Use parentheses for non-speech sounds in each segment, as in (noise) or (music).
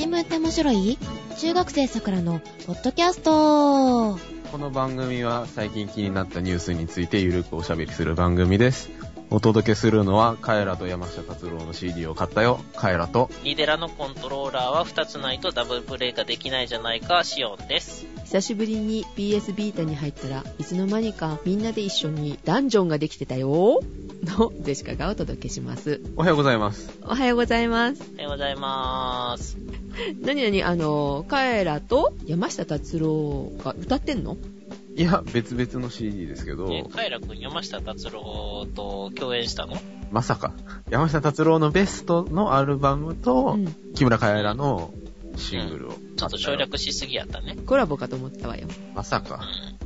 新聞って面白い？中学生さくらのポッドキャスト。この番組は最近気になったニュースについてゆるくおしゃべりする番組です。お届けするのは、カエラと山下達郎の CD を買ったよ、カエラと、ニデラのコントローラーは2つないとダブルプレイができないじゃないか、シオンです。久しぶりに PS ビータに入ったらいつの間にかみんなで一緒にダンジョンができてたよのジェシカがお届けします。おはようございます。おはようございます。おはようございます。なになにあの、カエラと山下達郎が歌ってんの？いや、別々の CD ですけど、え、カエラくん山下達郎と共演したの？まさか、山下達郎のベストのアルバムと、うん木村カエラのシングルを、ちょっと省略しすぎやったね。コラボかと思ったわよ。まさか、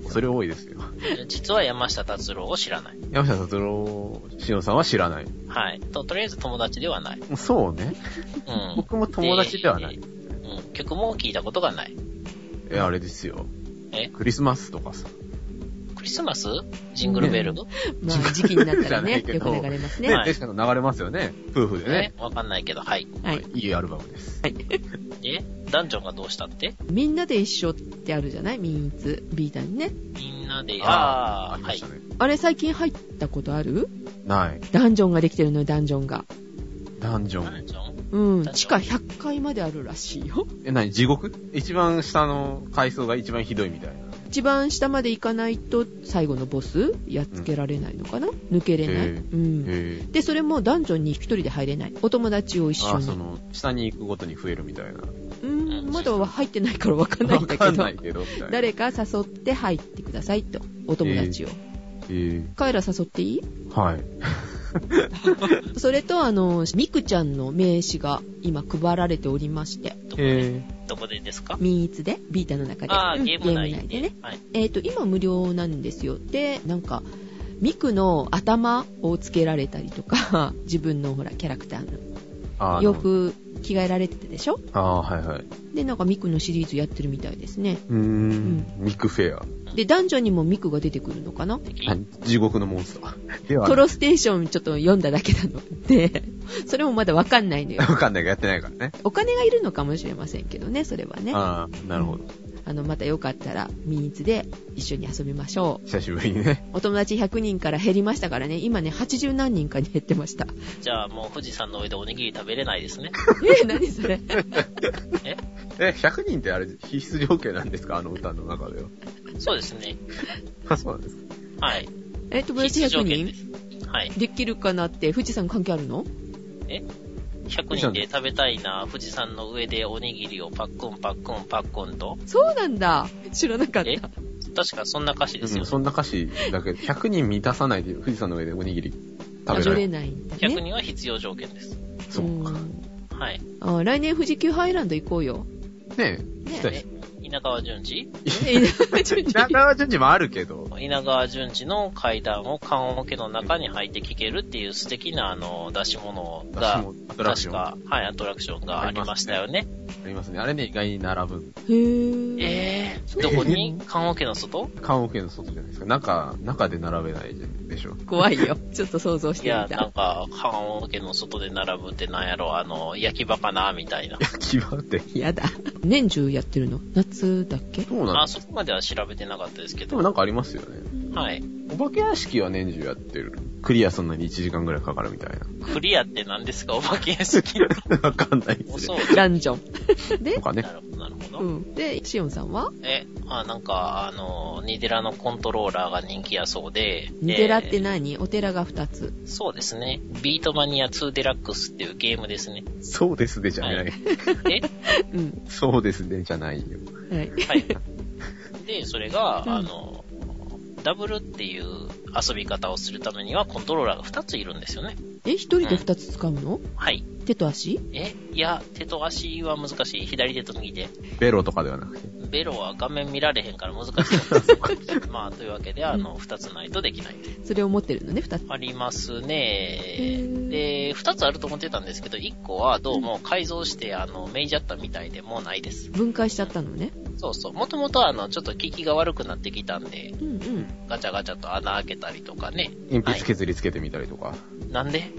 それ多いですよ。うん。実は山下達郎を知らない。山下達郎、しおんさんは知らない。はい。と、とりあえず友達ではない。そうね。うん。僕も友達ではない。うん。曲も聞いたことがない。え、あれですよ。え？クリスマスとかさ。クリスマス？ジングルベル、まあ時期になったらね、(laughs) よく流れますね、ね。はい流れますよね。夫婦でねね。わかんないけど、はい。はい。いいアルバムです。(laughs) で、ダンジョンがどうしたって？みんなで一緒ってあるじゃない？ミンツビータにね。みんなで、ああー、はい。あれ最近入ったことある？ない。ダンジョンができてるのよ、ダンジョンが。ダンジョン。ダンジョン？うん。地下ョン100階まであるらしいよ。え、なに地獄？一番下の階層が一番ひどいみたいな。一番下まで行かないと最後のボスやっつけられないのかな、抜けれない？うん。へで、それもダンジョンに一人で入れない。お友達を一緒に。その、下に行くごとに増えるみたいな。うん、まだは入ってないからわかんないんだけど。誰か誘って入ってくださいと。お友達を。えカエラ誘っていい？ー、はい。(laughs) それと、あの、ミクちゃんの名刺が今配られておりまして、どこで、えどこでですか？ミンイツで、ビータの中で。あー、うんゲーム内ででね。はい。えっ、と、今無料なんですよ。で、なんか、ミクの頭をつけられたりとか、(laughs) 自分のほら、キャラクターのー、あ洋服着替えられててでしょ？あー、はいはい。で、なんかミクのシリーズやってるみたいですね。うーん、ミクフェア。で、ダンジョンにもミクが出てくるのかな？何地獄のモンスター。ではトロステーションちょっと読んだだけなので、(laughs) それもまだわかんないのよ。わかんないからやってないからね。お金がいるのかもしれませんけどね、それはね。あああ、なるほど。の、またよかったら、ミニツで一緒に遊びましょう。久しぶりにね。お友達100人から減りましたからね、今ね、80何人かに減ってました。じゃあもう富士山の上でおにぎり食べれないですね。(laughs) え、何それ？(laughs) え？え、100人ってあれ必須条件なんですか？あの歌の中では。そうですね。(laughs) あ、そうなんですかはい。え、友達必須100人。はい。できるかなって、富士山関係あるの？100人で食べたいな、富士山の上でおにぎりをパックンパックンパックンと。そうなんだ。知らなかっえ？た。確かそんな歌詞ですようん、。そんな歌詞だけど、(laughs) 100人満たさないで富士山の上でおにぎり食べられる。ないんだ100ね。人は必要条件です。そうか。んはい。あ来年富士急ハイランド行こうよ。ねえ、ねしたいえ、稲川淳二？え中川淳二もあるけど、稲川淳二の階段を棺桶の中に入って聴けるっていう素敵なあの出し物が、確か、はい、アトラクションがありましたよね。りますね。あれね、意外に並ぶ。へー。えー、どこに？棺桶の外？棺桶の外じゃないですか。中、中で並べないでしょ。怖いよ。ちょっと想像しいや、てみた。なんか、棺桶の外で並ぶってなんやろ、あの、焼き場かな、みたいな。(laughs) 決まって。やだ。年中やってるの？夏だっけあ、そうなんです。そこまでは調べてなかったですけど。でもなんかありますよね。はい。お化け屋敷は年中やってる。クリアすんのに1時間ぐらいかかるみたいクリアって何ですか？お化け屋敷。(laughs) わかんないですね。そう。ダンジョン。(laughs) で？と、かねな。るほど。うん。で、シオンさんは？え、あ、なんか、あの、ニデラのコントローラーが人気やそうで。ニデラってで何お寺が2つ。そうですね。ビートマニア2デラックスっていうゲームですね。そうですね、じゃない。はいえ？(laughs) うん。そうですね、じゃないよ。はい。はい。(laughs) で、それが、うんあの、ダブルっていう遊び方をするためにはコントローラーが2ついるんですよね。え、1人で2つ使うの？はい。手と足？え、いや、手と足は難しい。左手と右手。ベロとかではなくて？ベロは画面見られへんから難しいです。(laughs) まあ、というわけで、あの、2つないとできない。それを持ってるのね、2つ。ありますへね。ーで、2つあると思ってたんですけど、1個はどうも改造して、あの、メイジャったみたいでもうないです。分解しちゃったのね。そうそう。もともとあの、ちょっと効きが悪くなってきたんで、うんうん。ガチャガチャと穴開けたりとかね。鉛筆削りつけてみたりとか。なんで？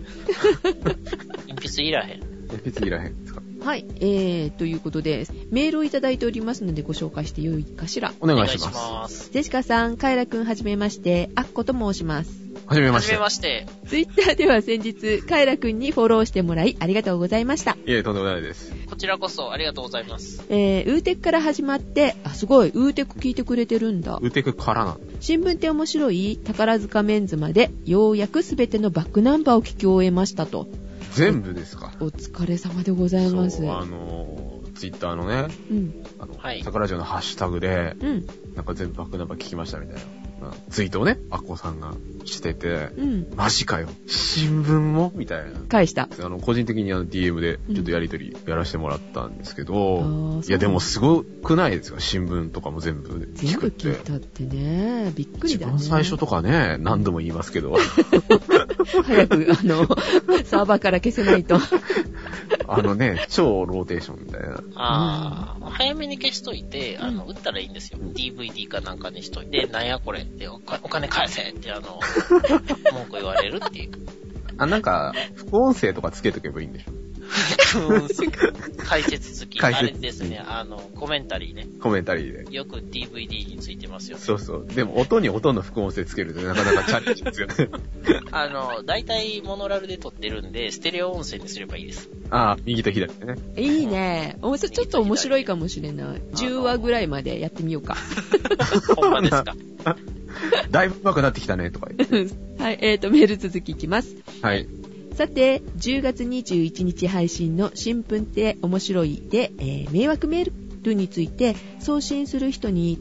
鉛筆いらへん。鉛筆いらへんですか？はい、えー、ということで、メールをいただいておりますのでご紹介してよいかしら。お願いします。ジェシカさん、カイラくんはじめまして、アッコと申します。はじめはじめまして。まして。ツイッターでは先日、カイラくんにフォローしてもらい、ありがとうございました。いえ、とんでもないです。こちらこそありがとうございます。えー、ウーテクから始まって、あ、すごい、ウーテク聞いてくれてるんだ。ウテクからなん新聞って面白い？宝塚メンズまで、ようやくすべてのバックナンバーを聞き終えましたと。全部ですか？お疲れ様でございます。そう、あのー、ツイッターのね、うん。あの、はい桜城のハッシュタグで、うん。なんか全部バックナンバー聞きましたみたいな、うんツイートをね、アッコさんがしてて、うん。マジかよ。新聞も？みたいな。返した。あの、個人的にあの DM でちょっとやりとりやらせてもらったんですけあど、ーいやでもすごくないですか？新聞とかも全部全部聞いたってね、びっくり一だね。番最初とかね、何度も言いますけど、(laughs) 早く、あの、(laughs) サーバーから消せないと。あのね、超ローテーションみたいな。あー、早めに消しといて、あの、売ったらいいんですよ。DVD かなんかにしといて、なんやこれって、お金お金返せって、あの、(laughs) 文句言われるっていう。あ、なんか、副音声とかつけとけばいいんでしょ？解説付き。解説あれですね、あの、コメンタリーね。コメンタリーで。よく DVD についてますよ。そうそう。でも音に音の副音声つけるとなかなかチャレンジですよね。(laughs) あの、大体モノラルで撮ってるんで、ステレオ音声にすればいいです。ああ、右と左でね。いいね。おもしちょっと面白いかもしれない。10話ぐらいまでやってみようか。(laughs) ほんまですか？(laughs) だいぶ上手くなってきたね、とか言って。はい、えーと、メール続きいきます。はい。さて、10月21日配信の新聞って面白いで、えー迷惑メールについて送信する人に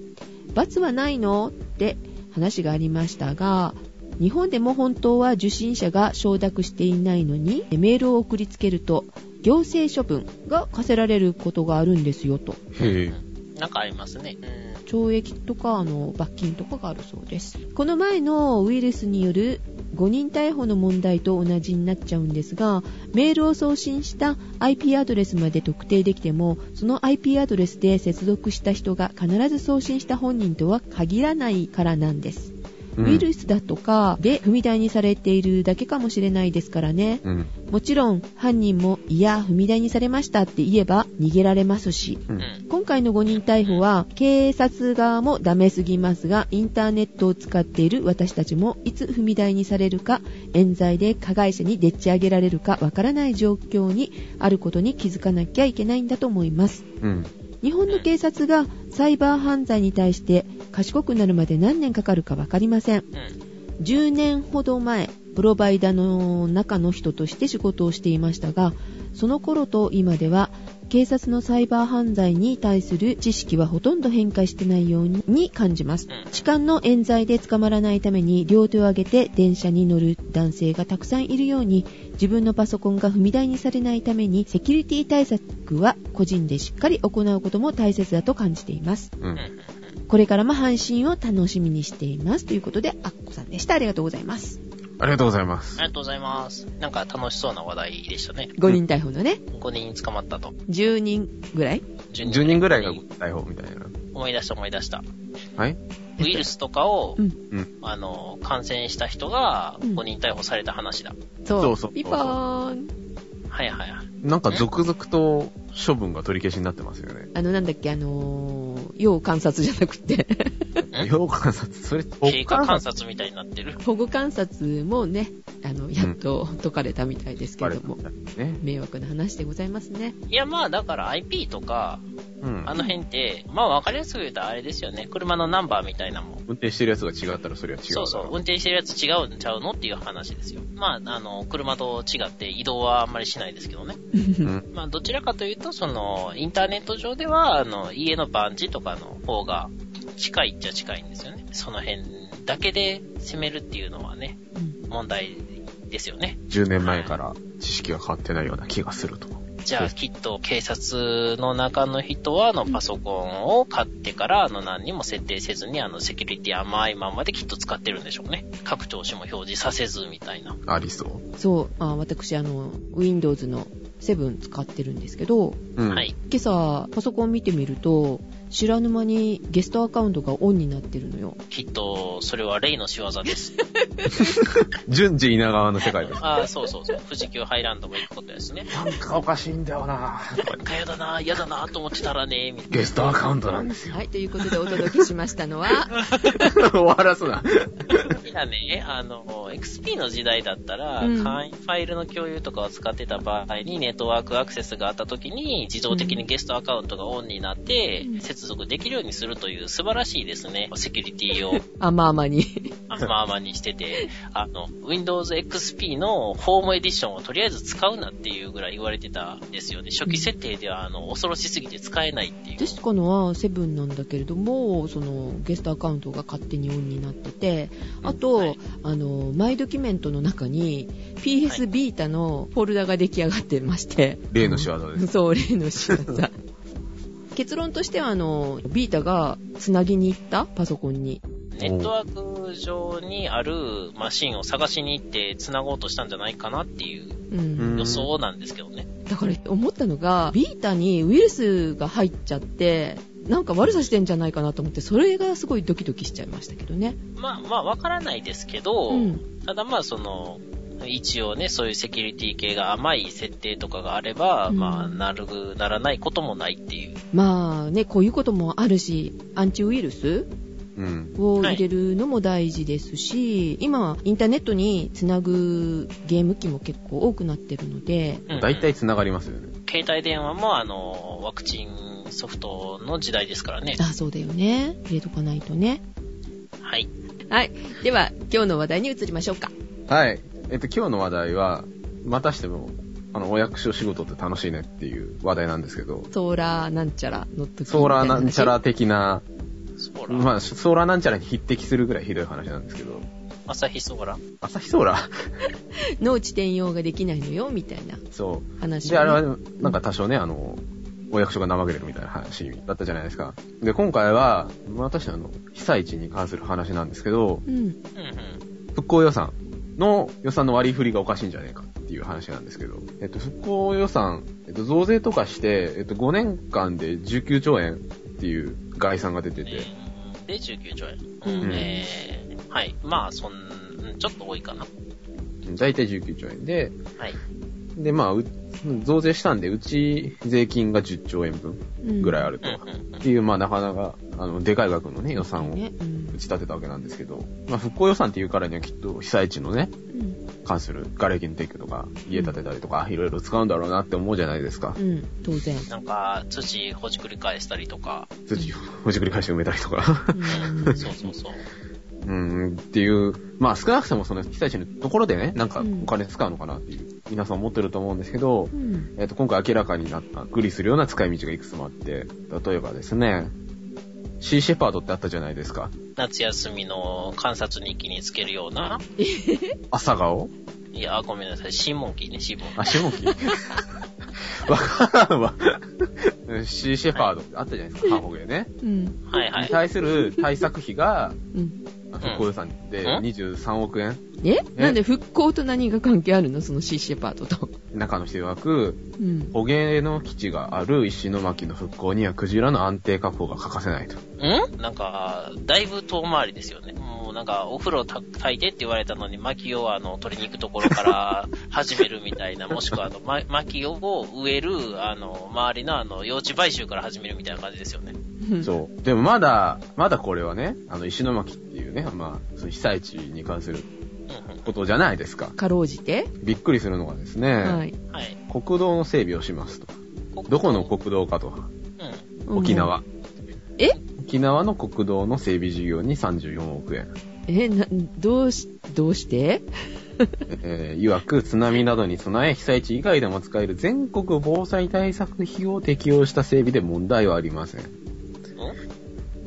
罰はないの？って話がありましたが、日本でも本当は受信者が承諾していないのにメールを送りつけると行政処分が課せられることがあるんですよと。へえ。なんかありますね。うん。懲役とかあの罰金とかがあるそうですこの前のウイルスによる誤認逮捕の問題と同じになっちゃうんですがメールを送信した IP アドレスまで特定できてもその IP アドレスで接続した人が必ず送信した本人とは限らないからなんです、ウイルスだとかで踏み台にされているだけかもしれないですからねうん。もちろん犯人もいや踏み台にされましたって言えば逃げられますしう。うんん。今回の誤認逮捕は警察側もダメすぎますがインターネットを使っている私たちもいつ踏み台にされるか冤罪で加害者にでっち上げられるかわからない状況にあることに気づかなきゃいけないんだと思いますうん。日本の警察がサイバー犯罪に対して賢くなるまで何年かかるかわかりませんうん。10年ほど前プロバイダの中の人として仕事をしていましたがその頃と今では警察のサイバー犯罪に対する知識はほとんど変化してないように感じますうん痴漢の冤罪で捕まらないために両手を上げて電車に乗る男性がたくさんいるように自分のパソコンが踏み台にされないためにセキュリティ対策は個人でしっかり行うことも大切だと感じていますう。うんん。これからも配信を楽しみにしていますということでアッコさんでしたありがとうございますありがとうございますあ。りがとうございます。なんか楽しそうな話題でしたね。5人逮捕のね5人捕まったと。10人ぐらい？10 10人ぐらいが逮捕みたいな。思い出した思い出した。はいウイルスとかを、うんうん。あの、感染した人がうん5人逮捕された話だ。そうそうそうピンポーンはいはいはい。なんか続々と処分が取り消しになってますよね。あのなんだっけあのー要観察じゃなくてん要観察、それ、経過観察みたいになってる。保護観察もねあのやっと解かれたみたいですけれども、ね。迷惑な話でございますねいやまあだから IP とか、うん。あの辺って、まあわかりやすく言うとあれですよね。車のナンバーみたいなもん。運転してるやつが違ったらそれは違うそうそう。運転してるやつ違うんちゃうのっていう話ですよ。まあ、あの、車と違って移動はあんまりしないですけどね。うん。まあ、どちらかというと、その、インターネット上では、あの、家の番地とかの方が近いっちゃ近いんですよね。その辺だけで攻めるっていうのはね、うん問題ですよね。10年前から知識が変わってないような気がすると。じゃあ、きっと警察の中の人は、あの、パソコンを買ってから、あの、何にも設定せずに、あの、セキュリティ甘いままできっと使ってるんでしょうね。各調子も表示させず、みたいな。ありそう。そうあ私あの Windows のセブン使ってるんですけど、うん。はい。今朝パソコン見てみると、知らぬ間にゲストアカウントがオンになってるのよ。きっと、それはレイの仕業です。(laughs) 順次稲川の世界です。ああ、そうそうそう。富士急ハイランドも行くことですね。なんかおかしいんだよなかやだな、嫌だなと思ってたらね、みたいな。ゲストアカウントなんですよ。はい、ということでお届けしましたのは、(laughs) 終わらすな。いやね、あの、XP の時代だったら、うん会員ファイルの共有とかを使ってた場合にネットワークアクセスがあった時に自動的にゲストアカウントがオンになってうん。接続できるようにするという素晴らしいですね、セキュリティを。(laughs) 甘々に。まあまあにしてて、あの、Windows XP のホームエディションをとりあえず使うなっていうぐらい言われてたんですよね。初期設定では、あの、恐ろしすぎて使えないっていう。私使うのはセブンなんだけれども、そのゲストアカウントが勝手にオンになってて、あと、はい。あの、マイドキュメントの中に PS ビータのフォルダが出来上がってまして、例の仕業です。そう、例の仕業。結論としては、あの、ビータがつなぎに行った？パソコンに。ネットワーク上にあるマシンを探しに行って繋ごうとしたんじゃないかなっていううん。予想なんですけどね。だから思ったのが、ビータにウイルスが入っちゃって、なんか悪さしてんじゃないかなと思って、それがすごいドキドキしちゃいましたけどね。まあまあわからないですけど、うん。ただまあその、一応ね、そういうセキュリティ系が甘い設定とかがあれば、うんまあ、なる、ならないこともないっていう。まあね、こういうこともあるし、アンチウイルスうん。を入れるのも大事ですし、今、インターネットにつなぐゲーム機も結構多くなってるので、うん大体繋がりますよね。携帯電話もあの、ワクチンソフトの時代ですからね。あ、そうだよね。入れとかないとね。はい。はい。では、今日の話題に移りましょうか。はい。えっと、今日の話題は、またしても、あの、お役所仕事って楽しいねっていう話題なんですけど、ソーラーなんちゃらの時ソーラーなんちゃらみ的な、まあ、ソーラーなんちゃらに匹敵するぐらいひどい話なんですけど、朝日ソーラ。朝日ソーラー？農地転用ができないのよ、みたいなそう。話で、あれは、なんか多少ね、あの、お役所が怠けてるみたいな話だったじゃないですか。で、今回は、まあ、私あの、被災地に関する話なんですけど、うん。うんうん。復興予算の予算の割り振りがおかしいんじゃねえかっていう話なんですけど、えっと、復興予算、えっと、増税とかして、えっと、5年間で19兆円っていう概算が出てて、で、19兆円。うんえー、はい。まあ、そん、ちょっと多いかな。だいたい19兆円で、はい。で、まあ、う増税したんで、うち税金が10兆円分うんぐらいあると。っていう、まあ、なかなか、あの、でかい額のね、予算を打ち立てたわけなんですけど、まあ、復興予算っていうからにはきっと被災地のね、うん。関する瓦礫の撤去とか、家建てたりとか、いろいろ使うんだろうなって思うじゃないですか。うん。当然。なんか、土ほじくり返したりとか。土ほじくり返して埋めたりとか。うん (laughs) そうそうそう。うん、っていう、まあ少なくともその被災地のところでね、なんかうんお金使うのかなっていう、皆さん思ってると思うんですけど、うん。えっ、と、今回明らかになった、グリするような使い道がいくつもあって、例えばですね、シーシェパードってあったじゃないですか。夏休みの観察日記につけるような。朝顔？いや、ごめんなさい。シーモンキーね、シーモンキー。あ、シモキわからんわ。シーシェパードってあったじゃないですか、ハーホゲーね。うん。はいはい。に対する対策費が、うん。復興予算でうん23億円。え？なんで復興と何が関係あるの？そのシーシェパートと。中の人曰く、うん。捕鯨の基地がある石巻の復興にはクジラの安定確保が欠かせないと。ん？なんか、だいぶ遠回りですよね。なんか、お風呂た炊いてって言われたのに、薪をあの、取りに行くところから (laughs) 始めるみたいな、もしくはあの、ま、薪を植える、あの、周りのあの、用地買収から始めるみたいな感じですよね。そう。でもまだ、まだこれはね、あの、石巻っていうね、まあ、その被災地に関するうんことじゃないですか。かろうじて。びっくりするのがですね。はい。国道の整備をしますと。どこの国道かと。うん。沖縄。え？沖縄の国道の整備事業に34億円。え、な、どうし、どうして？(laughs) えー、曰く津波などに備え被災地以外でも使える全国防災対策費を適用した整備で問題はありません。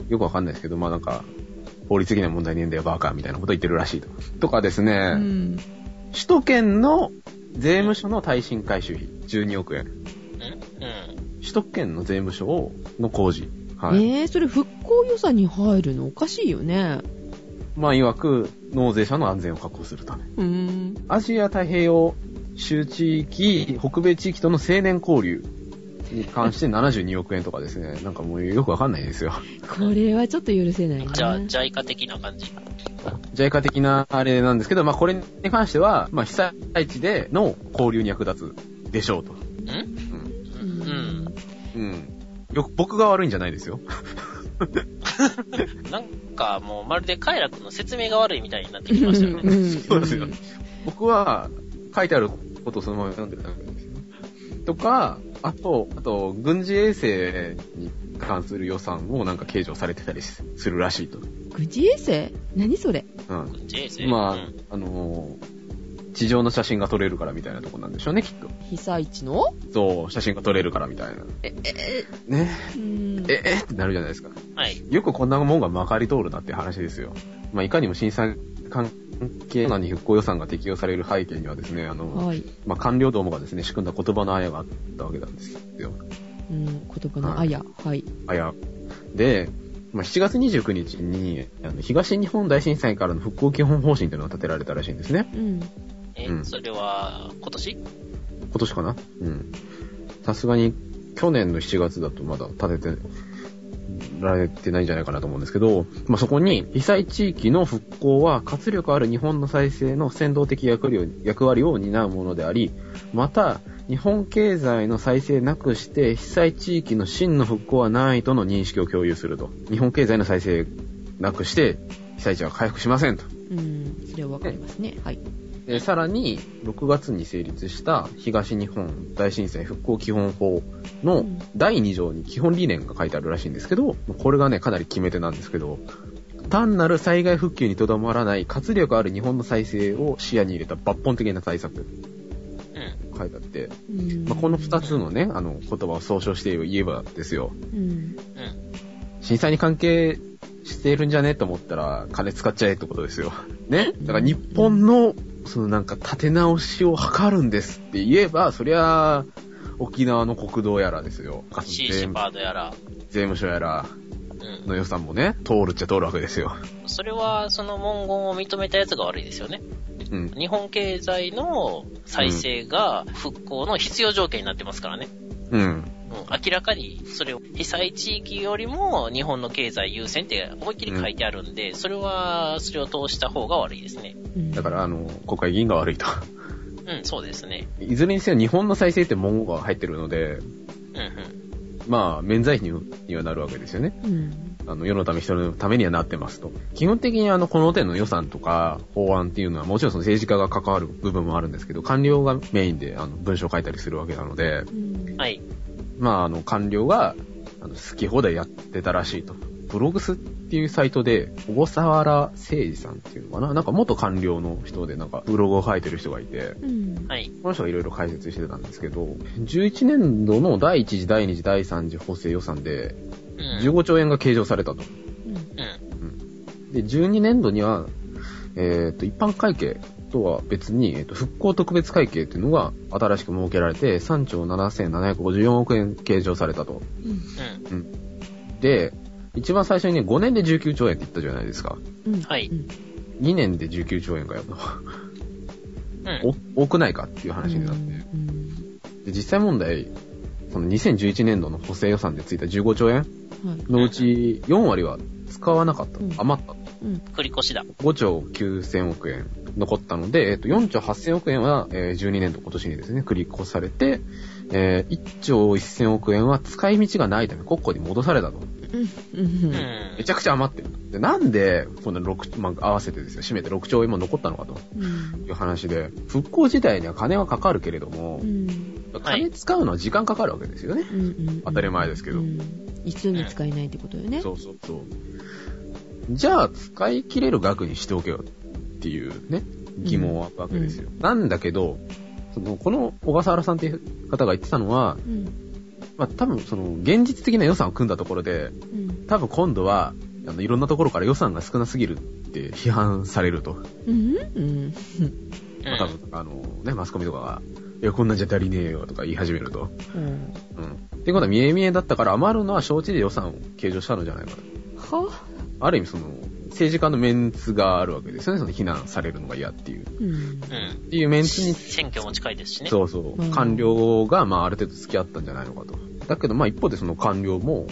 よくわかんないですけど、まあなんか、法律的な問題ねえんだよ、バーカーみたいなこと言ってるらしいと。とかですね、うん。首都圏の税務署の耐震回収費12億円。うんうん。首都圏の税務署をの工事。はい。えー、それ復興予算に入るの？おかしいよね。まあ、曰く、納税者の安全を確保するため。うーん。アジア太平洋州地域、北米地域との青年交流に関して72億円とかですね、なんかもうよくわかんないですよ。これはちょっと許せないな。じゃあ、ジャイカ的な感じ。ジャイカ的なあれなんですけど、まあこれに関しては、まあ被災地での交流に役立つでしょうと。んうん。うん。うん。よ僕が悪いんじゃないですよ。(laughs) なんかもうまるでカイラ君の説明が悪いみたいになってきましたよね。うんそうですよ。僕は書いてあることをそのまま読んでるだけですよ。とか、あと、あと、軍事衛星に関する予算をなんか計上されてたりするらしいと。軍事衛星？何それ？うん。ジェイセまあ、うんあのー地上の写真が撮れるからみたいなとこなんでしょうね、きっと。被災地の？そう、写真が撮れるからみたいな。え、え、ね。うん。え、え？ってなるじゃないですか。はい。よくこんなもんがまかり通るなっていう話ですよ。まあ、いかにも震災関係なに復興予算が適用される背景にはですね、あの、はい。まあ、官僚どもがですね、仕組んだ言葉のあやがあったわけなんですよ。うん、言葉のあや。はい。あや。で、まあ、7月29日に、あの東日本大震災からの復興基本方針というのが立てられたらしいんですね。うん。え、うんそれは、今年？今年かな？うん。さすがに、去年の7月だとまだ立ててられてないんじゃないかなと思うんですけど、まあ、そこに、被災地域の復興は活力ある日本の再生の先導的役割を役割を担うものであり、また、日本経済の再生なくして、被災地域の真の復興はないとの認識を共有すると。日本経済の再生なくして、被災地は回復しませんと。うん。それはわかりますね。はい。でさらに、6月に成立した東日本大震災復興基本法のうん第2条に基本理念が書いてあるらしいんですけど、これがね、かなり決め手なんですけど、単なる災害復旧にとどまらない活力ある日本の再生を視野に入れた抜本的な対策うん。書いてあって、うんまあ、この2つのね、あの、言葉を総称して言えばですよ、うん。うん。震災に関係しているんじゃね？と思ったら、金使っちゃえってことですよ。ね？だから日本の、そのなんか立て直しを図るんですって言えば、そりゃ、沖縄の国道やらですよ。シーシェパードやら。税務署やらうん。の予算もね、通るっちゃ通るわけですよ。それは、その文言を認めたやつが悪いですよね。うん。日本経済の再生が復興の必要条件になってますからね。うん。うん、明らかに、それを、被災地域よりも日本の経済優先って思いっきり書いてあるんで、それは、それを通した方が悪いですね。うんだから、あの、国会議員が悪いと。うん、そうですね。いずれにせよ日本の再生って文言が入ってるので、うん、うん。まあ、免罪符にはなるわけですよね。うん。あの、世のため人のためにはなってますと。基本的にあの、この手の予算とか法案っていうのはもちろんその政治家が関わる部分もあるんですけど、官僚がメインであの、文章を書いたりするわけなので、うんはい。まあ、あの、官僚が、あの、好き放題やってたらしいと。ブログスっていうサイトで、小笠原誠二さんっていうのかな？なんか元官僚の人でなんかブログを書いてる人がいて、うん。はい。この人がいろいろ解説してたんですけど、11年度の第1次、第2次、第3次補正予算でうん。15兆円が計上されたと。うんうん。で、12年度には、えっ、と、一般会計とは別に、えっ、と、復興特別会計っていうのが新しく設けられて、3兆7754億円計上されたと。うん。うん。で、一番最初にね、5年で19兆円って言ったじゃないですか。うん。はいうん2年で19兆円かよと。うん。お多くないかっていう話になって。うんで、実際問題、その2011年度の補正予算でついた15兆円はい。のうち4割は使わなかった。うん余った。うん。繰り越しだ。5兆9000億円残ったので、えっと、4兆8000億円は、えー12年度今年にですね、繰り越されて、えー1兆1000億円は使い道がないため国庫に戻されたと。うん。うん。めちゃくちゃ余ってる。で、なんで、この6、まあ、合わせてですよ、締めて6兆円も残ったのかとうん。いう話で、復興自体には金はかかるけれどもう、ん。金使うのは時間かかるわけですよね。うん。当たり前ですけどうん一度に使えないってことよね。そうそうそう。じゃあ、使い切れる額にしておけよっていうね、疑問は湧くわけですよ。なんだけど、その、この小笠原さんっていう方が言ってたのは、うん。まあ多分その、現実的な予算を組んだところで、うん。多分今度は、あの、いろんなところから予算が少なすぎるって批判されると。うん。うん。まあ多分、あの、ね、マスコミとかが、いや、こんなんじゃ足りねえよとか言い始めると。うん。うん。っていうことは見え見えだったから余るのは承知で予算を計上したのじゃないかと。は？ある意味その、政治家のメンツがあるわけですよね。その非難されるのが嫌っていう。うん。うん。っていうメンツに、選挙も近いですしね。そうそううん、官僚が、まあ、ある程度付き合ったんじゃないのかと。だけど、まあ、一方でその官僚も、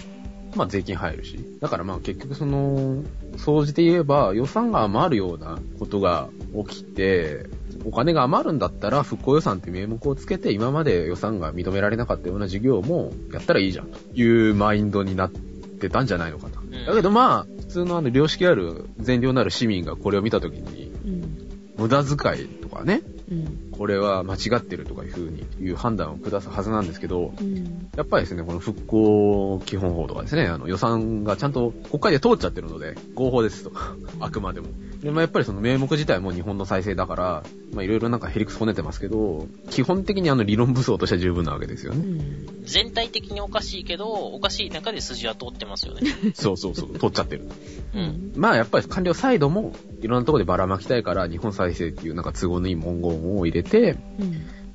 まあ、税金入るし。だから、まあ、結局その、総じて言えば、予算が余るようなことが起きて、お金が余るんだったら、復興予算って名目をつけて、今まで予算が認められなかったような事業も、やったらいいじゃん、というマインドになってたんじゃないのかと。んだけど、まあ、普通のあの、良識ある、善良なる市民がこれを見たときに、うん。無駄遣いとかね、うん。これは間違ってるとかいうふうにいう判断を下すはずなんですけど、うん。やっぱりですね、この復興基本法とかですね、あの予算がちゃんと国会で通っちゃってるので、合法ですと。(laughs) あくまでも。で、まあやっぱりその名目自体も日本の再生だから、まあいろいろなんかヘリクスこねてますけど、基本的にあの理論武装としては十分なわけですようね。ん。全体的におかしいけど、おかしい中で筋は通ってますよね。(laughs) そうそうそう、通っちゃってる。うん。まあやっぱり官僚サイドもいろんなところでばらまきたいから、日本再生っていうなんか都合のいい文言を入れて、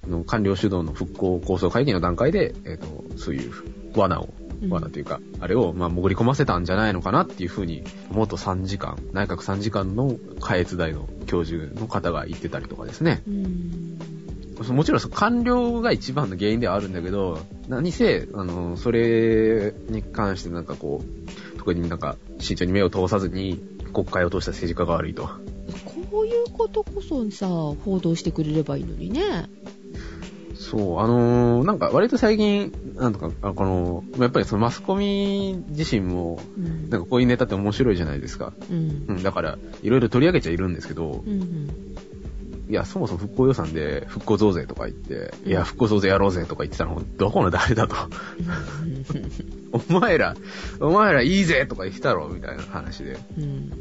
うん。官僚主導の復興構想会議の段階で、えっ、と、そういう罠を、うん罠というか、あれを、まあ、潜り込ませたんじゃないのかなっていうふうに、元3時間、内閣3時間の下越大の教授の方が言ってたりとかですね。うん。もちろん、官僚が一番の原因ではあるんだけど、何せ、あの、それに関してなんかこう、特になんか、慎重に目を通さずに、国会を通した政治家が悪いと。こういうことこそさ、報道してくれればいいのにね。そう、あのーなんか割と最近、なんとか、あこの、やっぱりそのマスコミ自身も、うん。なんかこういうネタって面白いじゃないですか。うんう。ん、だから、いろいろ取り上げちゃいるんですけどう、ん。いや、そもそも復興予算で復興増税とか言って、いや、復興増税やろうぜとか言ってたの、どこの誰だと。(laughs) お前ら、お前らいいぜとか言ってたろ、みたいな話で。うん。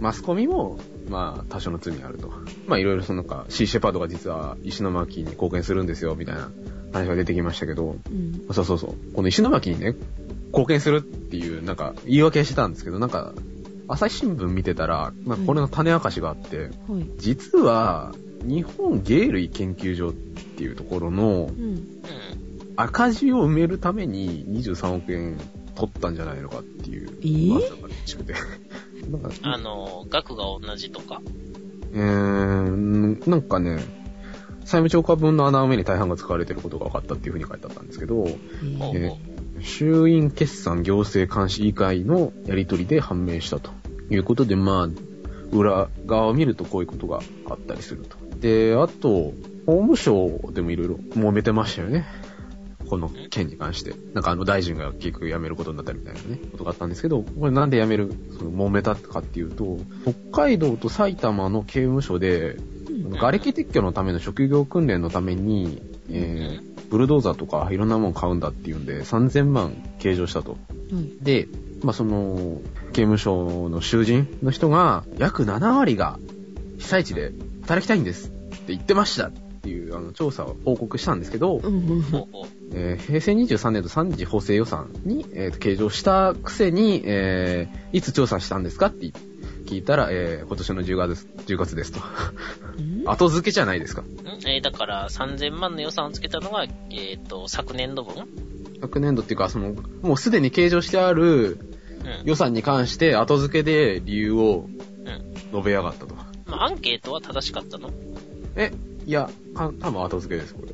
マスコミも、まあ、多少の罪あると。まあ、いろいろそのか、シーシェパードが実は石巻に貢献するんですよ、みたいな話が出てきましたけど、うん。そうそうそう。この石巻にね、貢献するっていう、なんか、言い訳してたんですけど、なんか、朝日新聞見てたら、まあ、これの種明かしがあって、はい。実は、日本鯨類研究所っていうところの。赤字を埋めるために23億円取ったんじゃないのかっていうえー？噂がらしくて。(laughs) なんか、あの、額が同じとか？えー、なんかね、債務超過分の穴埋めに大半が使われてることが分かったっていうふうに書いてあったんですけど、えほ衆院決算行政監視委員会のやり取りで判明したということで、まあ、裏側を見るとこういうことがあったりすると。で、あと、法務省でもいろいろ揉めてましたよね。この件に関して。なんかあの大臣が結局辞めることになったみたいなね、ことがあったんですけど、これなんで辞める、その揉めたかっていうと、北海道と埼玉の刑務所で、瓦礫撤去のための職業訓練のために、えーブルドーザーとかいろんなもの買うんだっていうんで、3000万計上したと。はい。で、まあ、その、刑務所の囚人の人が、約7割が被災地で働きたいんですって言ってましたっていうあの調査を報告したんですけど。えー平成23年度3次補正予算に、えー計上したくせに、えーいつ調査したんですかって聞いたら、えー今年の10月です ,10 月ですと。うん？後付けじゃないですか。ん？えーだから3000万の予算をつけたのが、えっ、と、昨年度分？昨年度っていうか、その、もうすでに計上してあるうん。予算に関して後付けで理由をうん。述べやがったと。まあ、アンケートは正しかったの？え、いや、か多分後付けです、これ。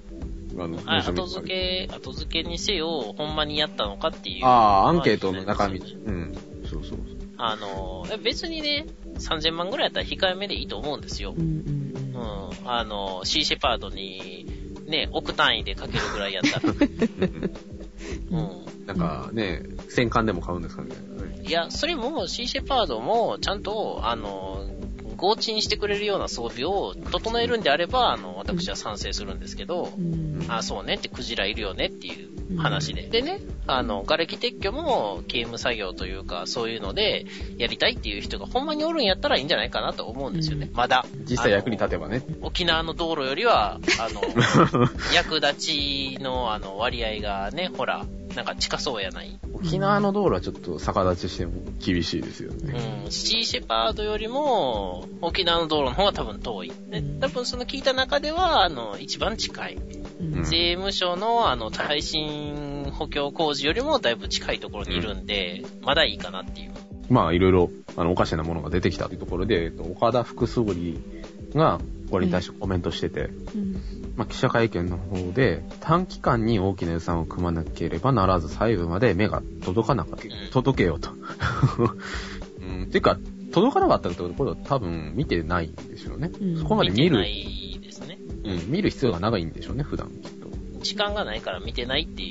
あの、後付け、後付けにせよ、ほんまにやったのかっていう。ああ、アンケートの中身。まあうん。そうそう。あの、え別にね、3000万ぐらいやったら控えめでいいと思うんですよう。んうんうん。あの、シーシェパードに、ね、億単位でかけるぐらいやったら。(laughs) うん。なんかね、戦艦でも買うんですかみたいなね。いや、それも、シーシェパードも、ちゃんと、あの、合鎮してくれるような装備を整えるんであれば、あの、私は賛成するんですけどう、ん。あ、そうねってクジラいるよねっていう話で。でね、あの、瓦礫撤去も刑務作業というか、そういうので、やりたいっていう人がほんまにおるんやったらいいんじゃないかなと思うんですよね。まだ。実際役に立てばね。沖縄の道路よりは、あの、(laughs) 役立ちの、あの、割合がね、ほら、なんか近そうやない。沖縄の道路はちょっと逆立ちしても厳しいですよね。うん、シーシェパードよりも、沖縄の道路の方が多分遠い。でうん多分その聞いた中では、あの、一番近い。うん税務署の、あの、耐震補強工事よりもだいぶ近いところにいるんで、まだいいかなっていう。まあ、いろいろ、あの、おかしなものが出てきたというところで、えっと、岡田副総理が、これに対してコメントしてて、うん。まあ、記者会見の方で、短期間に大きな予算を組まなければならず、細部まで目が届かなかった。うん届けようと。うん、ていうか、届かなかったってことは多分見てないんでしょうね。うんそこまで見る、見てないですね。うん、見る必要が長いんでしょうね、普段きっと。時間がないから見てないって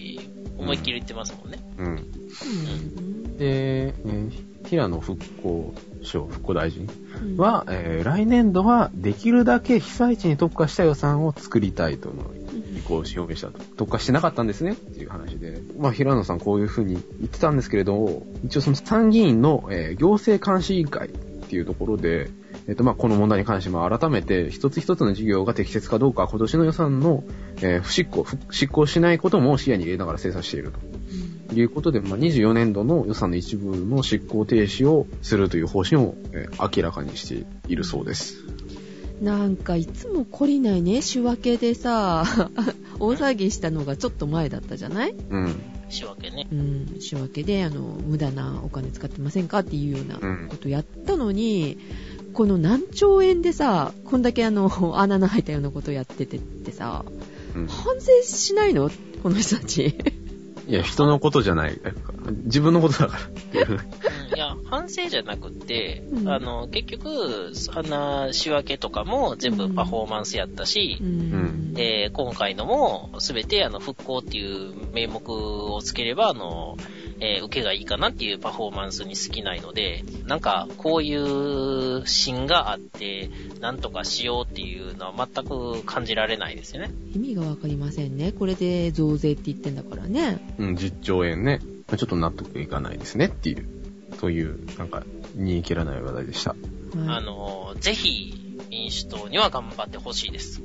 思いっきり言ってますもんね。うん。うん。で、えー平野復興省復興大臣うん、は、えー来年度はできるだけ被災地に特化した予算を作りたいとの意向を表明したと。特化してなかったんですねっていう話で。まあ、平野さんこういうふうに言ってたんですけれど、一応その参議院の、えー行政監視委員会っていうところで、えっ、と、まあ、この問題に関しても改めて一つ一つの事業が適切かどうか今年の予算の、えー不執行、不執行しないことも視野に入れながら精査していると。ということで、まあ、24年度の予算の一部の執行停止をするという方針を、えー明らかにしているそうです。なんかいつも懲りないね、仕分けでさ、(laughs) 大騒ぎしたのがちょっと前だったじゃない？うん。仕分けね。うん、仕分けで、あの、無駄なお金使ってませんか？っていうようなうんことやったのに、この何兆円でさ、こんだけあの、(laughs) 穴の開いたようなことやっててってさ、うん。反省しないの？この人たち。いや、人のことじゃない。自分のことだから。うんいや、反省じゃなくって、うんあの、結局、あんな仕分けとかも全部パフォーマンスやったしう、ん。で、今回のも、すべて、あの、復興っていう名目をつければ、あの、えー受けがいいかなっていうパフォーマンスに過ぎないので、なんか、こういう芯があって、なんとかしようっていうのは全く感じられないですよね。意味がわかりませんね。これで増税って言ってんだからね。うん、10兆円ね。ちょっと納得いかないですねっていう、そういう、なんか、煮え切らない話題でした。あはいの、ぜひ、民主党には頑張ってほしいです。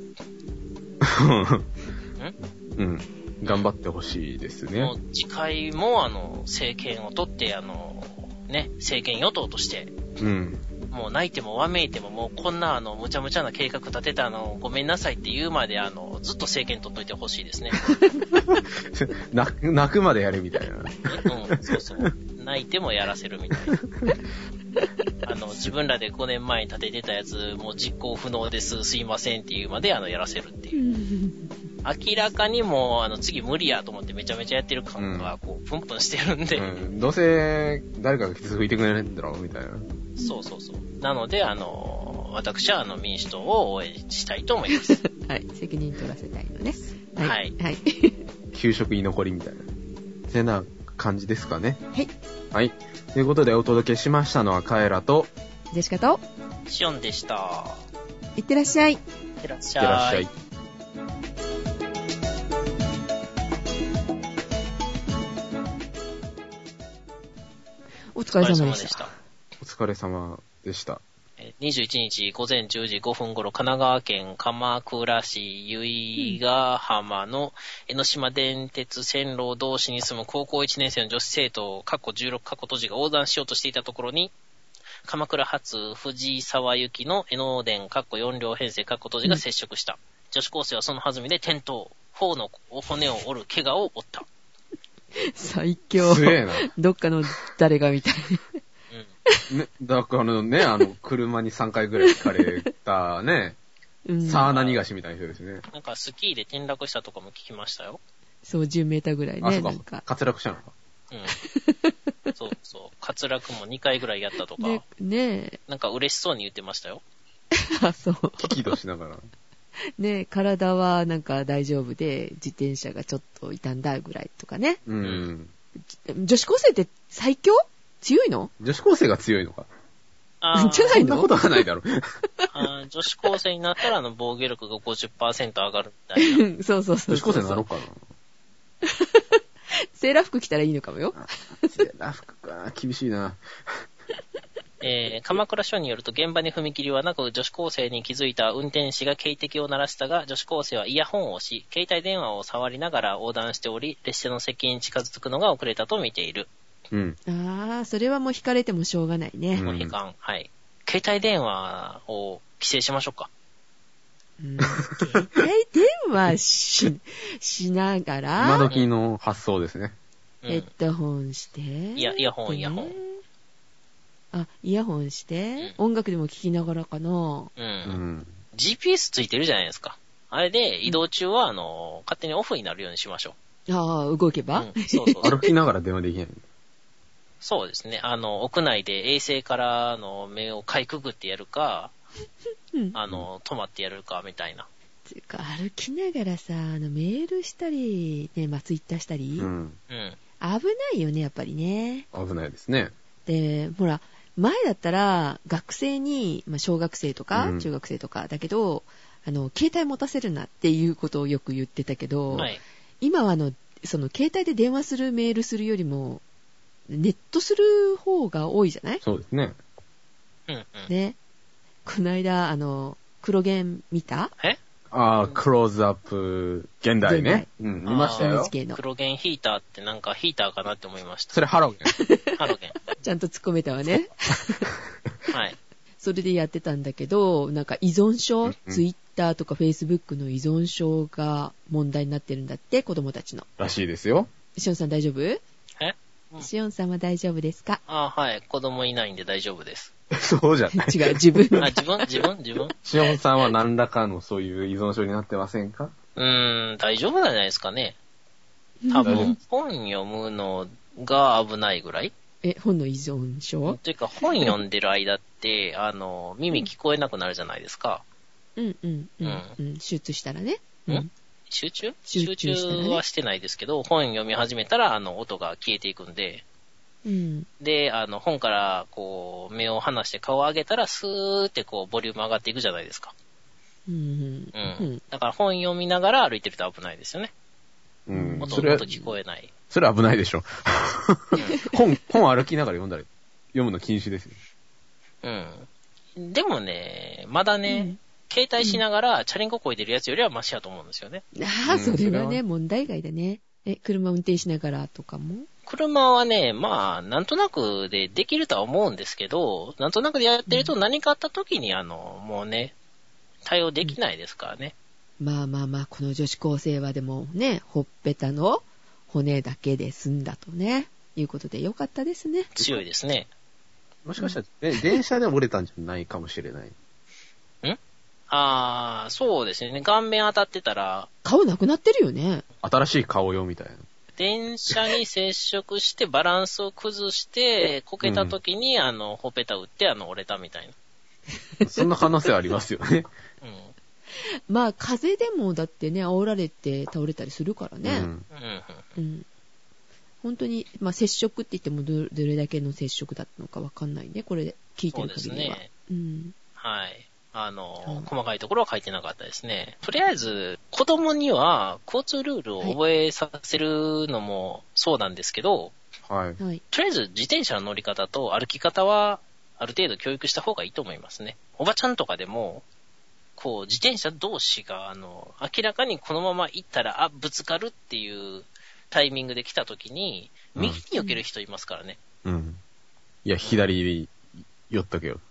(laughs) うん。頑張ってほしいですねも。う次回も、あの、政権を取って、あの、ね、政権与党として、うん。もう泣いてもわめいても、もうこんな、あの、むちゃむちゃな計画立てたの、ごめんなさいって言うまで、あの、ずっと政権取っといてほしいですね。(laughs) 泣く、泣くまでやるみたいな。うん、そうそう。泣いてもやらせるみたいな。あの、自分らで5年前に立ててたやつ、もう実行不能です、すいませんっていうまで、あの、やらせるっていう。明らかにもう、あの、次無理やと思ってめちゃめちゃやってる感が、こう、プンプンしてるんで、うん。どうせ、誰かがきつくいてくれないんだろうみたいな。そうそうそう。なので、あの、私は、あの、民主党を応援したいと思います。(laughs) はい。責任取らせたいのね。はいはい。(laughs) 給食居残りみたいな。てな感じですかね。はい。はい。ということでお届けしましたのはカエラと、ジェシカと、シオンでした。いってらっしゃい。いってらっしいってらっしゃい。お疲れ様でした。お疲れ様でした。えー21日午前10時5分頃、神奈川県鎌倉市由比ヶ浜の江ノ島電鉄線路同士に住む高校1年生の女子生徒、過去16過去都市が横断しようとしていたところに、鎌倉発藤沢行きの江ノ電、過去4両編成、過去都市が接触した。女子高生はその弾みで転倒、頬の骨を折る怪我を負った。(laughs) 最強。すげえな。どっかの誰がみたい。うん。ね、だからあのね、あの、車に3回ぐらい引かれたね、うん。サーナ逃がしみたいな人ですね。なんかスキーで転落したとかも聞きましたよ。そう、10メーターぐらいあ、ね、そうなんか。か。滑落したのか。うん。そうそう。滑落も2回ぐらいやったとか、ね、ねなんか嬉しそうに言ってましたよ。え。(laughs) あ、そう。激怒しながら。ねえ、体はなんか大丈夫で、自転車がちょっと傷んだぐらいとかね。うん。女子高生って最強？強いの？女子高生が強いのか。あーじゃないの？そんなことはないだろ (laughs) 女子高生になったらあの防御力が (laughs) 50%上がるみたいな。そうそうそうそう。女子高生になろうかな。(laughs) セーラー服着たらいいのかもよ。セーラー服か。厳しいな。えー、鎌倉署によると現場に踏切はなく女子高生に気づいた運転士が警笛を鳴らしたが女子高生はイヤホンを押し携帯電話を触りながら横断しており列車の接近に近づくのが遅れたと見ている。うん。ああ、それはもう引かれてもしょうがないね。うんもう悲観。はい。携帯電話を規制しましょうか。うん携帯電話し、しなが今ら、時の発想ですね。うんヘッドホンして。いやイヤホンイヤホンあ、イヤホンして、音楽でも聴きながらかな。う。うんん。GPS ついてるじゃないですか。あれで移動中は、あの、勝手にオフになるようにしましょああ、動けう。ば、うん、そうそうそう。(laughs) 歩きながら電話できない。そうですね。あの、屋内で衛星からの目をかいくぐってやるか、うん。あの、止まってやるか、みたいな。つうか、歩きながらさ、あの、メールしたり、ね、まあ、ツイッターしたり、うん。うん。危ないよね、やっぱりね。危ないですね。で、ほら、前だったら、学生に、まあ、小学生とか、うん中学生とか、だけど、あの、携帯持たせるなっていうことをよく言ってたけど、はい。今はあの、その、携帯で電話する、メールするよりも、ネットする方が多いじゃない？そうですね。うんうん。ね。この間、あの、黒源見た？え？ああ、クローズアップ現代ね。うん、見ましたよ NHK の。黒源ヒーターってなんかヒーターかなって思いました。それハロゲン。(laughs) ハロゲン。ちゃんと突っ込めたわね。(laughs) はい。それでやってたんだけど、なんか依存症、うんうんツイッターとかフェイスブックの依存症が問題になってるんだって、子供たちの。らしいですよ。しおんさん大丈夫？え？しおんさんは大丈夫ですか？あはい。子供いないんで大丈夫です。(laughs) そうじゃない。(laughs) 違う、自分あ、自分自分自分しおんさんは何らかのそういう依存症になってませんか？うーん、大丈夫なんじゃないですかね。多分、本読むのが危ないぐらいえ、本の依存症？というか、本読んでる間って、あの、耳聞こえなくなるじゃないですか。うんうんうん、ううん。手術したらね。うんん？集中？集中はしてないですけど、本読み始めたら、あの、音が消えていくんで、うん。で、あの、本から、こう、目を離して顔を上げたら、スーってこう、ボリューム上がっていくじゃないですか。うん。う。うんん。だから本読みながら歩いてると危ないですよね。うん。音、それ、音聞こえない。それ危ないでしょ。本、本歩きながら読んだら、読むの禁止ですよ。うん。でもね、まだね、携帯しながらチャリンコこいでるやつよりはマシやと思うんですよね。ああ、うんそれはそれはね、問題外だね。え、車運転しながらとかも？車はね、まあ、なんとなくでできるとは思うんですけど、なんとなくでやってると何かあった時に、あの、もうね、対応できないですからね。まあまあまあ、この女子高生はでもね、ほっぺたの骨だけで済んだとね、いうことでよかったですね。強いですね。もしかしたら、ね、電車で折れたんじゃないかもしれない。あー、そうですね。顔面当たってたら、顔なくなってるよね。新しい顔よ、みたいな。電車に接触してバランスを崩して、こけた時に、あの、ほっぺた打って、あの、折れたみたいな。そんな可能性ありますよね。うん。まあ、風でもだってね、煽られて倒れたりするからね。うん。うん。うん。本当に、まあ、接触って言ってもど、どれだけの接触だったのかわかんないね。これ、聞いてそうでする限りは。ね。うん。はい。あの、うん細かいところは書いてなかったですね。とりあえず、子供には交通ルールを覚えさせるのもそうなんですけど、はい。はい。とりあえず自転車の乗り方と歩き方は、ある程度教育した方がいいと思いますね。おばちゃんとかでも、こう、自転車同士が、あの、明らかにこのまま行ったら、あ、ぶつかるっていうタイミングで来た時に、うん右に避ける人いますからね。うん。いや、左に寄っとけよ。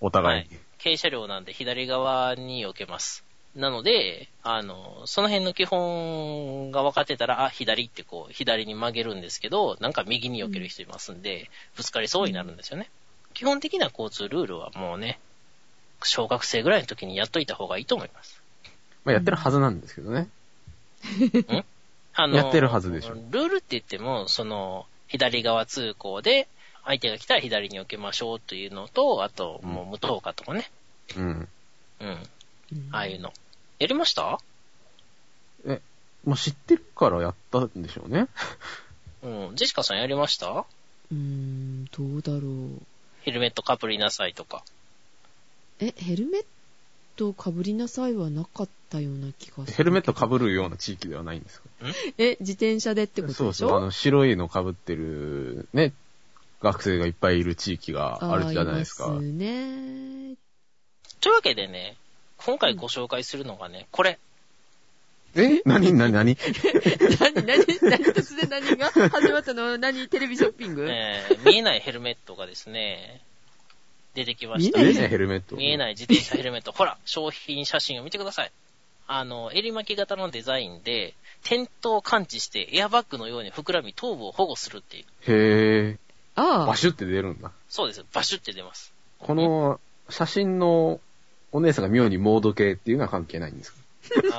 お互いに。軽車両なんで左側に避けます。なので、あの、その辺の基本が分かってたら、あ、左ってこう、左に曲げるんですけど、なんか右に避ける人いますんで、ぶつかりそうになるんですよね。基本的な交通ルールはもうね、小学生ぐらいの時にやっといた方がいいと思います。まあ、やってるはずなんですけどね。あの、やってるはずでしょルールって言っても、その、左側通行で、相手が来たら左に避けましょうというのと、あと、もう無灯火とかね。うん。うん。うんああいうの。やりました？もう知ってるからやったんでしょうね。(laughs) うん。ジェシカさんやりました？うーん、どうだろう。ヘルメットかぶりなさいとか。え、ヘルメットかぶりなさいはなかったような気がする。ヘルメット被るような地域ではないんですか？え、自転車でってことでしょ？そうそう。あの、白いの被ってる、ね、学生がいっぱいいる地域があるじゃないですか。あーいますね。というわけでね、今回ご紹介するのがね、これ。え？何何何？(laughs) 何、何、何、突然何が？(laughs) 始まったの？何テレビショッピング、えー見えないヘルメットがですね、出てきました。見え見えないヘルメット？見えない自転車ヘルメット。ほら、商品写真を見てください。あの、襟巻き型のデザインで、転倒を感知してエアバッグのように膨らみ頭部を保護するっていう。へー。ああバ、シュって出るんだ。そうです。バシュって出ます。この写真のお姉さんが妙にモード系っていうのは関係ないんですか？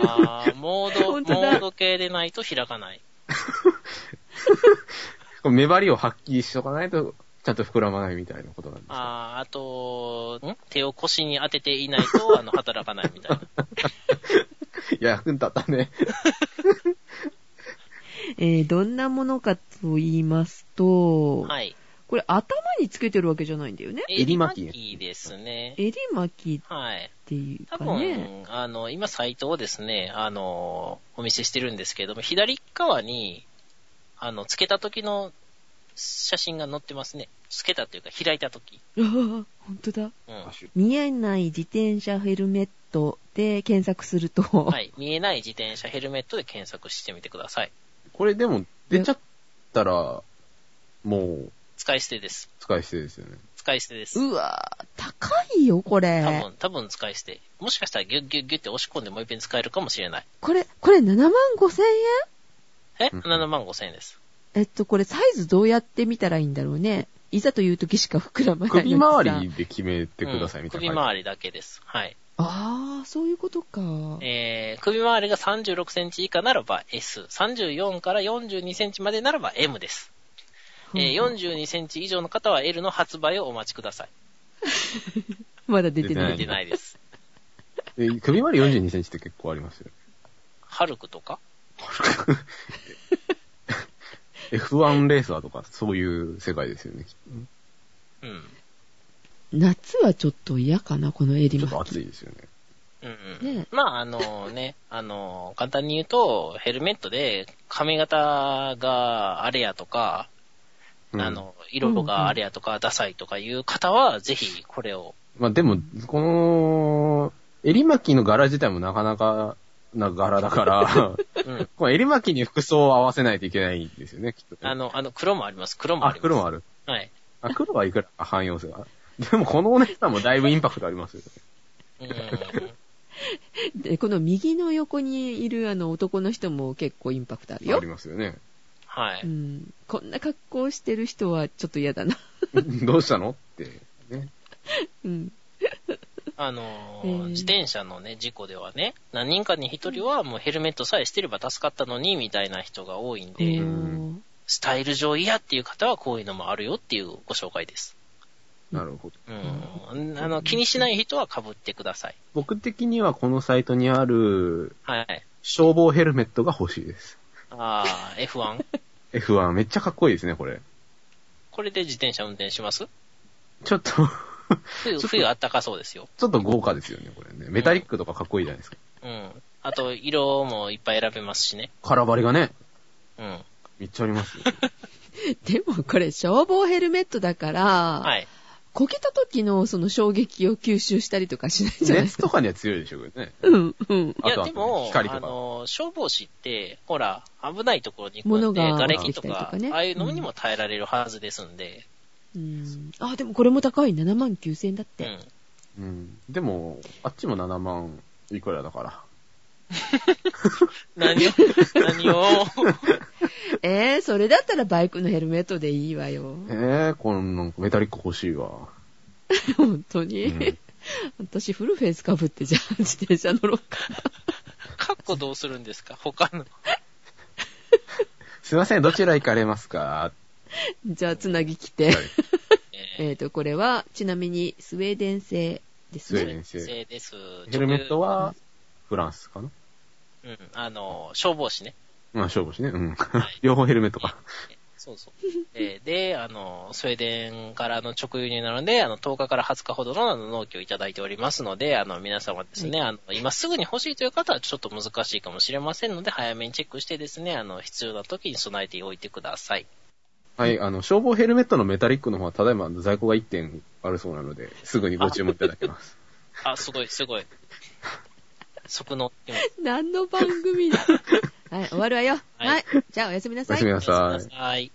あーモード、(laughs) モード系でないと開かない。(laughs) 目張りを発揮しとかないと、ちゃんと膨らまないみたいなことなんですか？あーあと、ん？手を腰に当てていないと、あの、働かないみたいな。いや、役に立ったね。(laughs) えー、どんなものかと言いますと、はい。これ頭につけてるわけじゃないんだよね。襟巻き襟巻きですね。襟巻きっはい。ていう多かね。分、あの、今サイトをですね、あの、お見せしてるんですけども、左側に、あの、つけた時の写真が載ってますね。つけたというか、開いた時。うわぁ、ほんとだ。うん。見えない自転車ヘルメットで検索すると、はい。見えない自転車ヘルメットで検索してみてください。これでも出ちゃったら、もう使い捨てです。使い捨てですよね。使い捨てです。うわぁ、高いよ、こ多れ。分、多分使い捨て。もしかしたらギュッギュッギュッって押し込んでもう一遍使えるかもしれない。これ、これ7万5千円？え？うん ?7 万5千円です。えっと、これサイズどうやって見たらいいんだろうね。いざという時しか膨らまない首さ周りで決めてくださいみたいな。うん首周りだけです。はい。ああ、そういうことか。えー、首周りが36センチ以下ならば S、34から42センチまでならば M です。えー、(laughs) 42センチ以上の方は L の発売をお待ちください。(laughs) まだ出てなは出い。てないです。え首周り42センチって結構ありますよ。ハルクとか？F1 レーサーとかそういう世界ですよね。きっとうん。夏はちょっと嫌かな、この襟ちょっと巻き。暑いですよね。うんうん。ねまあ、あのね、あの、簡単に言うと、ヘルメットで髪型があれやとか、うんあの、色があれやとか、ダサいとかいう方は、ぜひこれを。まあでも、この、襟巻きの柄自体もなかなかな柄だから、うん。この襟巻きに服装を合わせないといけないんですよね、きっとね。あの、あの、黒もあります。黒もああ、ります。黒もある。はい。あ、黒はいくらか汎用性が。でもこのお姉さんもだいぶインパクトありますよね。うん。(laughs) で、この右の横にいるあの男の人も結構インパクトあるよあり。ますよね。はい。うん。こんな格好してる人はちょっと嫌だな。(laughs) どうしたの？って。ね。うん。あのーえー自転車のね、事故ではね、何人かに一人はもうヘルメットさえしてれば助かったのに、みたいな人が多いんで、んスタイル上嫌っていう方はこういうのもあるよっていうご紹介です。なるほど。うん。あの、気にしない人は被ってください。僕的にはこのサイトにあるはい。消防ヘルメットが欲しいです。あー、F1? F1 (laughs) めっちゃかっこいいですね、これ。これで自転車運転します？ちょっと、冬、冬あったかそうですよ。ちょっと豪華ですよね、これね。メタリックとかかっこいいじゃないですか。うん。あと、色もいっぱい選べますしね。空張りがね、うん。めっちゃありますよ。(laughs) でもこれ消防ヘルメットだから、はい。こけた時のその衝撃を吸収したりとかしないんじゃないですか。熱とかには強いでしょうけどね。うん、うん。いや、でも、光とかあの、消防士って、ほら、危ないところに行くんで、物が瓦礫とかねああいうのにも耐えられるはずですんで、うん。あ、でもこれも高い。7万9千円だっうん。て。うん。でも、あっちも7万いくらだから。(laughs) 何を、何を、えー、それだったらバイクのヘルメットでいいわよ。えー、このなんかメタリック欲しいわ。(laughs) 本当に？うん私フルフェイスかぶってじゃあ自転車乗ろうか。カッコどうするんですか？他の。(laughs) すいません、どちら行かれますか？じゃあつなぎ来て。はいええっと、これは、ちなみにスウェーデン製ですね。スウェーデン製です。ヘルメットはフランスかな？うん、あの、消防士ね。まあ、勝負しね。うんい。両方ヘルメットか。そうそう。えーで、あの、スウェーデンからの直輸入なので、あの、10日から20日ほどのあの納期をいただいておりますので、あの、皆様ですね、あの、今すぐに欲しいという方はちょっと難しいかもしれませんので、早めにチェックしてですね、あの、必要な時に備えておいてください。はい、あの、消防ヘルメットのメタリックの方は、ただいま在庫が1点あるそうなので、すぐにご注文いただけます。あ、すごい、すごい。即乗ってます。(laughs) 何の番組だはい、終わるわよ。はいはい。じゃあおやすみなさいおやすみ。なさい。